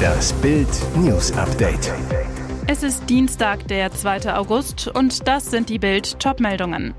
Das Bild News Update. Es ist Dienstag, der 2. August und das sind die Bild Topmeldungen.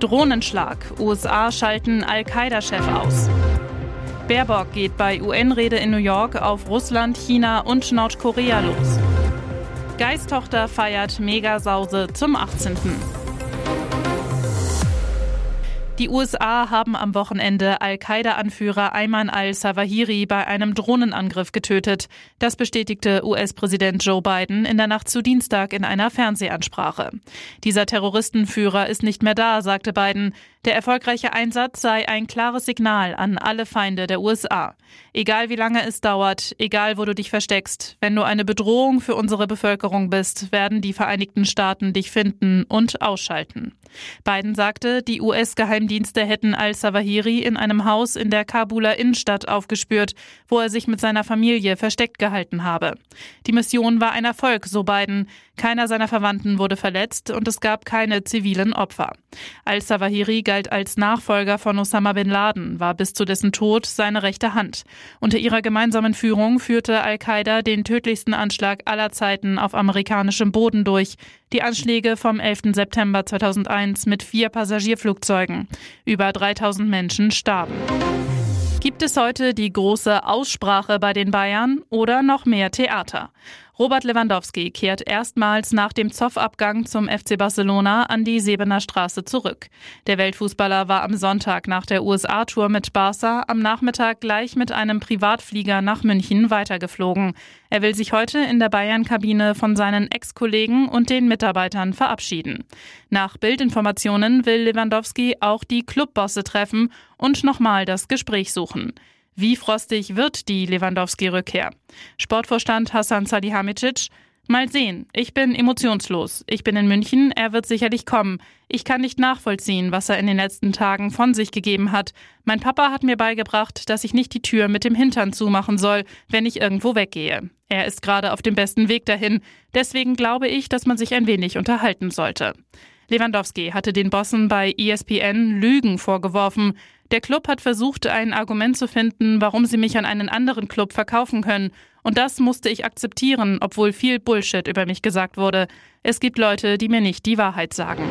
Drohnenschlag. USA schalten Al-Qaida-Chef aus. Baerbock geht bei UN-Rede in New York auf Russland, China und Nordkorea los. Geisttochter feiert Megasause zum 18. Die USA haben am Wochenende Al-Qaida-Anführer Ayman al-Sawahiri bei einem Drohnenangriff getötet. Das bestätigte US-Präsident Joe Biden in der Nacht zu Dienstag in einer Fernsehansprache. Dieser Terroristenführer ist nicht mehr da, sagte Biden. Der erfolgreiche Einsatz sei ein klares Signal an alle Feinde der USA. Egal wie lange es dauert, egal wo du dich versteckst, wenn du eine Bedrohung für unsere Bevölkerung bist, werden die Vereinigten Staaten dich finden und ausschalten. Biden sagte, die US-Geheimdienste hätten al-Sawahiri in einem Haus in der Kabuler Innenstadt aufgespürt, wo er sich mit seiner Familie versteckt gehalten habe. Die Mission war ein Erfolg, so Biden. Keiner seiner Verwandten wurde verletzt und es gab keine zivilen Opfer. Al-Sawahiri als Nachfolger von Osama bin Laden, war bis zu dessen Tod seine rechte Hand. Unter ihrer gemeinsamen Führung führte Al-Qaida den tödlichsten Anschlag aller Zeiten auf amerikanischem Boden durch. Die Anschläge vom 11. September 2001 mit vier Passagierflugzeugen. Über 3000 Menschen starben. Gibt es heute die große Aussprache bei den Bayern oder noch mehr Theater? Robert Lewandowski kehrt erstmals nach dem Zoff-Abgang zum FC Barcelona an die Sebener Straße zurück. Der Weltfußballer war am Sonntag nach der USA-Tour mit Barca am Nachmittag gleich mit einem Privatflieger nach München weitergeflogen. Er will sich heute in der Bayern-Kabine von seinen Ex-Kollegen und den Mitarbeitern verabschieden. Nach Bildinformationen will Lewandowski auch die Clubbosse treffen und nochmal das Gespräch suchen. Wie frostig wird die Lewandowski-Rückkehr? Sportvorstand Hassan Salihamidzic. Mal sehen. Ich bin emotionslos. Ich bin in München. Er wird sicherlich kommen. Ich kann nicht nachvollziehen, was er in den letzten Tagen von sich gegeben hat. Mein Papa hat mir beigebracht, dass ich nicht die Tür mit dem Hintern zumachen soll, wenn ich irgendwo weggehe. Er ist gerade auf dem besten Weg dahin. Deswegen glaube ich, dass man sich ein wenig unterhalten sollte. Lewandowski hatte den Bossen bei ESPN Lügen vorgeworfen. Der Club hat versucht, ein Argument zu finden, warum sie mich an einen anderen Club verkaufen können. Und das musste ich akzeptieren, obwohl viel Bullshit über mich gesagt wurde. Es gibt Leute, die mir nicht die Wahrheit sagen.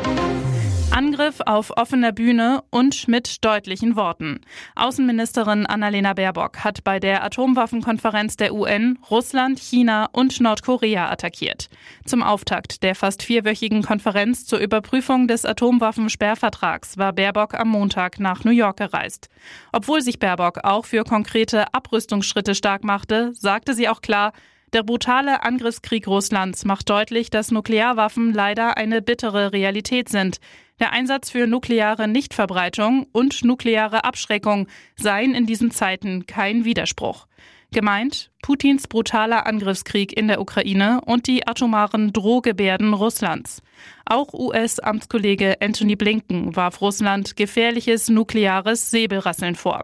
Angriff auf offener Bühne und mit deutlichen Worten. Außenministerin Annalena Baerbock hat bei der Atomwaffenkonferenz der UN Russland, China und Nordkorea attackiert. Zum Auftakt der fast vierwöchigen Konferenz zur Überprüfung des Atomwaffensperrvertrags war Baerbock am Montag nach New York gereist. Obwohl sich Baerbock auch für konkrete Abrüstungsschritte stark machte, sagte sie auch klar, der brutale Angriffskrieg Russlands macht deutlich, dass Nuklearwaffen leider eine bittere Realität sind. Der Einsatz für nukleare Nichtverbreitung und nukleare Abschreckung seien in diesen Zeiten kein Widerspruch. Gemeint Putins brutaler Angriffskrieg in der Ukraine und die atomaren Drohgebärden Russlands. Auch US-Amtskollege Anthony Blinken warf Russland gefährliches nukleares Säbelrasseln vor.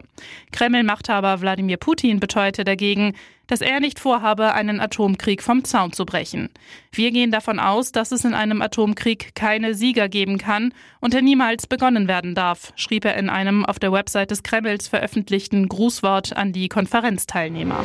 Kreml-Machthaber Wladimir Putin beteuerte dagegen, dass er nicht vorhabe, einen Atomkrieg vom Zaun zu brechen. Wir gehen davon aus, dass es in einem Atomkrieg keine Sieger geben kann und er niemals begonnen werden darf, schrieb er in einem auf der Website des Kremls veröffentlichten Grußwort an die Konferenzteilnehmer.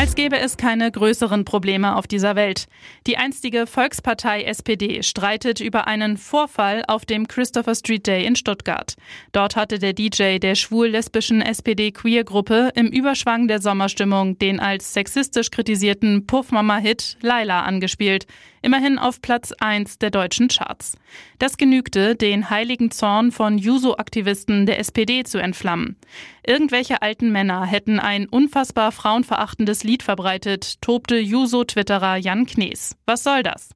Als gäbe es keine größeren Probleme auf dieser Welt. Die einstige Volkspartei SPD streitet über einen Vorfall auf dem Christopher Street Day in Stuttgart. Dort hatte der DJ der schwul-lesbischen SPD-Queer-Gruppe im Überschwang der Sommerstimmung den als sexistisch kritisierten Puffmama-Hit Laila angespielt immerhin auf Platz 1 der deutschen Charts. Das genügte, den heiligen Zorn von Juso-Aktivisten der SPD zu entflammen. Irgendwelche alten Männer hätten ein unfassbar frauenverachtendes Lied verbreitet, tobte Juso-Twitterer Jan Knees. Was soll das?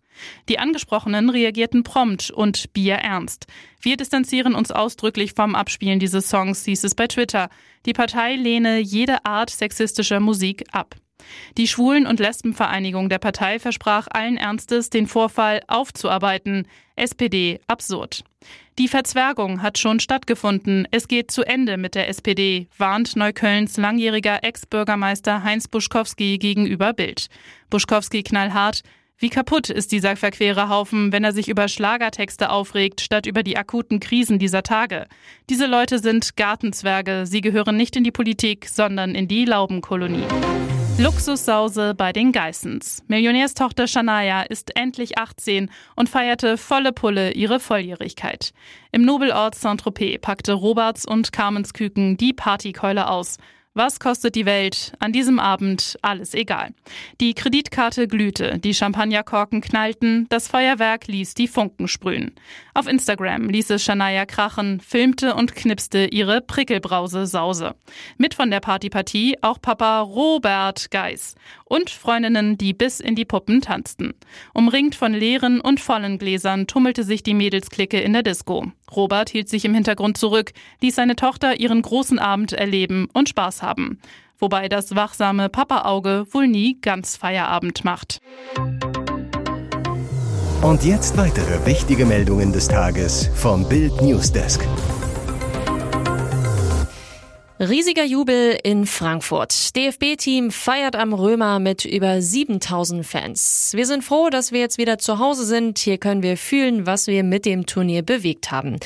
Die Angesprochenen reagierten prompt und bierernst. Wir distanzieren uns ausdrücklich vom Abspielen dieses Songs, hieß es bei Twitter. Die Partei lehne jede Art sexistischer Musik ab. Die Schwulen- und Lesbenvereinigung der Partei versprach allen Ernstes, den Vorfall aufzuarbeiten. SPD absurd. Die Verzwergung hat schon stattgefunden. Es geht zu Ende mit der SPD, warnt Neuköllns langjähriger Ex-Bürgermeister Heinz Buschkowski gegenüber Bild. Buschkowski knallhart. Wie kaputt ist dieser verquere Haufen, wenn er sich über Schlagertexte aufregt, statt über die akuten Krisen dieser Tage? Diese Leute sind Gartenzwerge. Sie gehören nicht in die Politik, sondern in die Laubenkolonie. Luxussause bei den Geissens. Millionärstochter Shania ist endlich 18 und feierte volle Pulle ihre Volljährigkeit. Im Nobelort Saint-Tropez packte Roberts und Carmens Küken die Partykeule aus. Was kostet die Welt? An diesem Abend alles egal. Die Kreditkarte glühte, die Champagnerkorken knallten, das Feuerwerk ließ die Funken sprühen. Auf Instagram ließ es Shania krachen, filmte und knipste ihre Prickelbrause Sause. Mit von der Partypartie auch Papa Robert Geis und Freundinnen, die bis in die Puppen tanzten. Umringt von leeren und vollen Gläsern tummelte sich die Mädelsklicke in der Disco. Robert hielt sich im Hintergrund zurück, ließ seine Tochter ihren großen Abend erleben und Spaß haben. Wobei das wachsame Papa-Auge wohl nie ganz Feierabend macht. Und jetzt weitere wichtige Meldungen des Tages vom Bild Newsdesk. Riesiger Jubel in Frankfurt. DFB-Team feiert am Römer mit über 7000 Fans. Wir sind froh, dass wir jetzt wieder zu Hause sind. Hier können wir fühlen, was wir mit dem Turnier bewegt haben.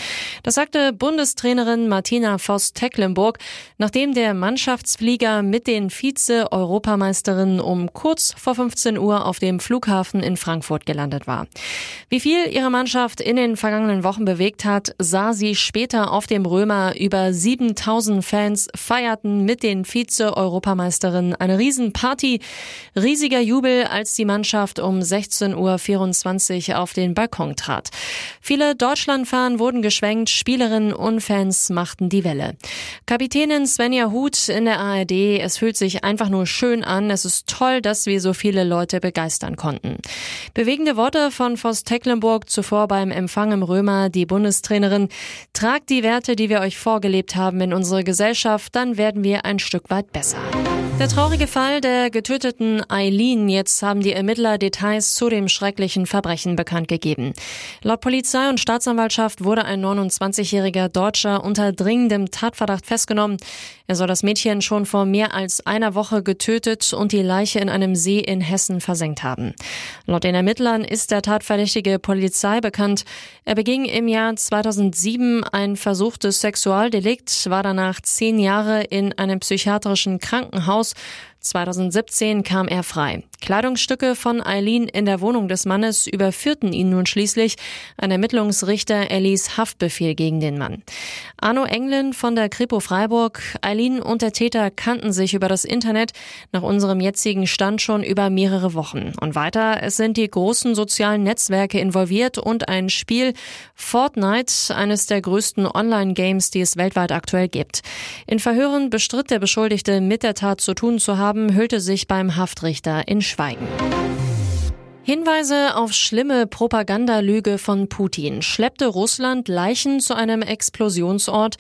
Das sagte Bundestrainerin Martina Voss-Tecklenburg, nachdem der Mannschaftsflieger mit den Vize-Europameisterinnen um kurz vor 15 Uhr auf dem Flughafen in Frankfurt gelandet war. Wie viel ihre Mannschaft in den vergangenen Wochen bewegt hat, sah sie später auf dem Römer über 7000 Fans feierten mit den Vize-Europameisterinnen eine Riesenparty. Riesiger Jubel, als die Mannschaft um 16.24 Uhr auf den Balkon trat. Viele Deutschlandfahren wurden geschwenkt, Spielerinnen und Fans machten die Welle. Kapitänin Svenja Huth in der ARD, es fühlt sich einfach nur schön an. Es ist toll, dass wir so viele Leute begeistern konnten. Bewegende Worte von Voss Tecklenburg zuvor beim Empfang im Römer, die Bundestrainerin. Tragt die Werte, die wir euch vorgelebt haben in unsere Gesellschaft Gesellschaft, dann werden wir ein Stück weit besser. Der traurige Fall der getöteten Eileen. Jetzt haben die Ermittler Details zu dem schrecklichen Verbrechen bekannt gegeben. Laut Polizei und Staatsanwaltschaft wurde ein 29-jähriger Deutscher unter dringendem Tatverdacht festgenommen. Er soll das Mädchen schon vor mehr als einer Woche getötet und die Leiche in einem See in Hessen versenkt haben. Laut den Ermittlern ist der tatverdächtige Polizei bekannt. Er beging im Jahr 2007 ein versuchtes Sexualdelikt, war danach zehn Jahre in einem psychiatrischen Krankenhaus aus. 2017 kam er frei. Kleidungsstücke von Eileen in der Wohnung des Mannes überführten ihn nun schließlich. Ein Ermittlungsrichter erließ Haftbefehl gegen den Mann. Arno Englin von der Kripo Freiburg. Eileen und der Täter kannten sich über das Internet nach unserem jetzigen Stand schon über mehrere Wochen. Und weiter, es sind die großen sozialen Netzwerke involviert und ein Spiel Fortnite, eines der größten Online-Games, die es weltweit aktuell gibt. In Verhören bestritt der Beschuldigte mit der Tat zu tun zu haben, hüllte sich beim Haftrichter in Schweigen. Hinweise auf schlimme Propagandalüge von Putin. Schleppte Russland Leichen zu einem Explosionsort?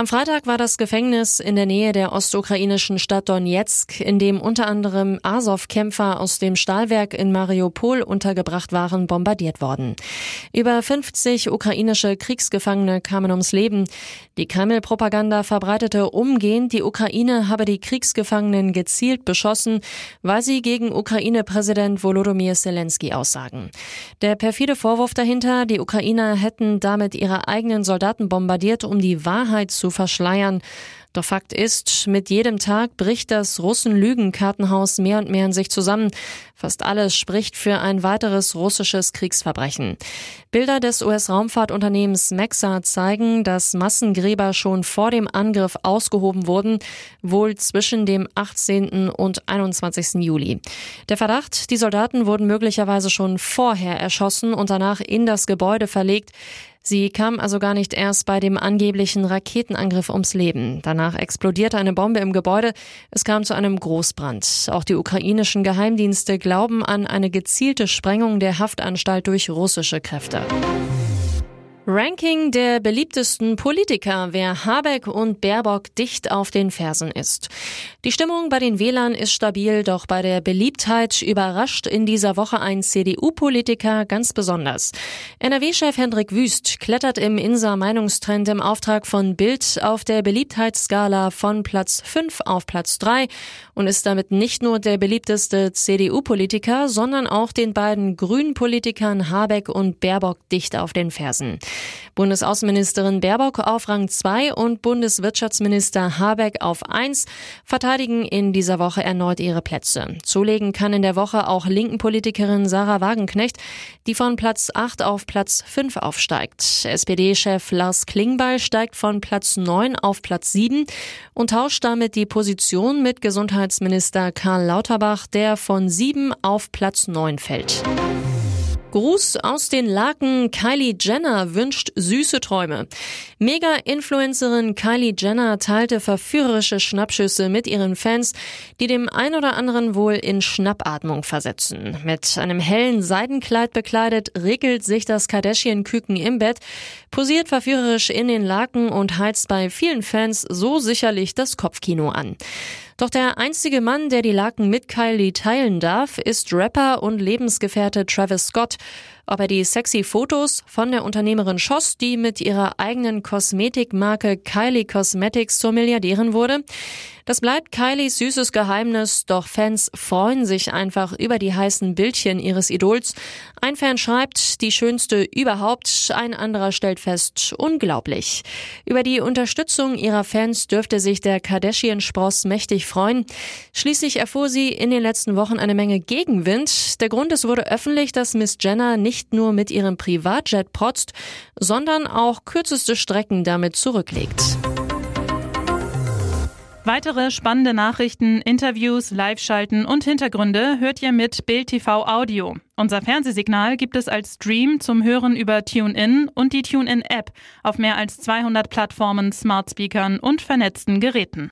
Am Freitag war das Gefängnis in der Nähe der ostukrainischen Stadt Donetsk, in dem unter anderem Azov-Kämpfer aus dem Stahlwerk in Mariupol untergebracht waren, bombardiert worden. Über 50 ukrainische Kriegsgefangene kamen ums Leben. Die Kreml-Propaganda verbreitete umgehend, die Ukraine habe die Kriegsgefangenen gezielt beschossen, weil sie gegen Ukraine-Präsident Volodymyr Zelensky aussagen. Der perfide Vorwurf dahinter, die Ukrainer hätten damit ihre eigenen Soldaten bombardiert, um die Wahrheit zu verschleiern. Doch Fakt ist, mit jedem Tag bricht das Russen-Lügenkartenhaus mehr und mehr in sich zusammen. Fast alles spricht für ein weiteres russisches Kriegsverbrechen. Bilder des US-Raumfahrtunternehmens Maxa zeigen, dass Massengräber schon vor dem Angriff ausgehoben wurden, wohl zwischen dem 18. und 21. Juli. Der Verdacht, die Soldaten wurden möglicherweise schon vorher erschossen und danach in das Gebäude verlegt. Sie kam also gar nicht erst bei dem angeblichen Raketenangriff ums Leben. Danach explodierte eine Bombe im Gebäude. Es kam zu einem Großbrand. Auch die ukrainischen Geheimdienste glauben an eine gezielte Sprengung der Haftanstalt durch russische Kräfte. Ranking der beliebtesten Politiker, wer Habeck und Baerbock dicht auf den Fersen ist. Die Stimmung bei den Wählern ist stabil, doch bei der Beliebtheit überrascht in dieser Woche ein CDU-Politiker ganz besonders. NRW-Chef Hendrik Wüst klettert im Inser Meinungstrend im Auftrag von Bild auf der Beliebtheitsskala von Platz 5 auf Platz 3 und ist damit nicht nur der beliebteste CDU-Politiker, sondern auch den beiden grünen Politikern Habeck und Baerbock dicht auf den Fersen. Bundesaußenministerin Baerbock auf Rang 2 und Bundeswirtschaftsminister Habeck auf 1 verteidigen in dieser Woche erneut ihre Plätze. Zulegen kann in der Woche auch linken Politikerin Sarah Wagenknecht, die von Platz 8 auf Platz 5 aufsteigt. SPD-Chef Lars Klingbeil steigt von Platz 9 auf Platz 7 und tauscht damit die Position mit Gesundheitsminister Karl Lauterbach, der von 7 auf Platz 9 fällt. Gruß aus den Laken. Kylie Jenner wünscht süße Träume. Mega-Influencerin Kylie Jenner teilte verführerische Schnappschüsse mit ihren Fans, die dem ein oder anderen wohl in Schnappatmung versetzen. Mit einem hellen Seidenkleid bekleidet regelt sich das Kardashian-Küken im Bett, posiert verführerisch in den Laken und heizt bei vielen Fans so sicherlich das Kopfkino an. Doch der einzige Mann, der die Laken mit Kylie teilen darf, ist Rapper und Lebensgefährte Travis Scott. Ob er die sexy Fotos von der Unternehmerin schoss, die mit ihrer eigenen Kosmetikmarke Kylie Cosmetics zur Milliardärin wurde? Das bleibt Kylies süßes Geheimnis, doch Fans freuen sich einfach über die heißen Bildchen ihres Idols. Ein Fan schreibt, die schönste überhaupt, ein anderer stellt fest, unglaublich. Über die Unterstützung ihrer Fans dürfte sich der Kardashian-Spross mächtig freuen. Schließlich erfuhr sie in den letzten Wochen eine Menge Gegenwind. Der Grund, es wurde öffentlich, dass Miss Jenner nicht nur mit ihrem Privatjet protzt, sondern auch kürzeste Strecken damit zurücklegt. Weitere spannende Nachrichten, Interviews, Live-Schalten und Hintergründe hört ihr mit Bild TV Audio. Unser Fernsehsignal gibt es als Stream zum Hören über TuneIn und die TuneIn-App auf mehr als 200 Plattformen, Smart Speakern und vernetzten Geräten.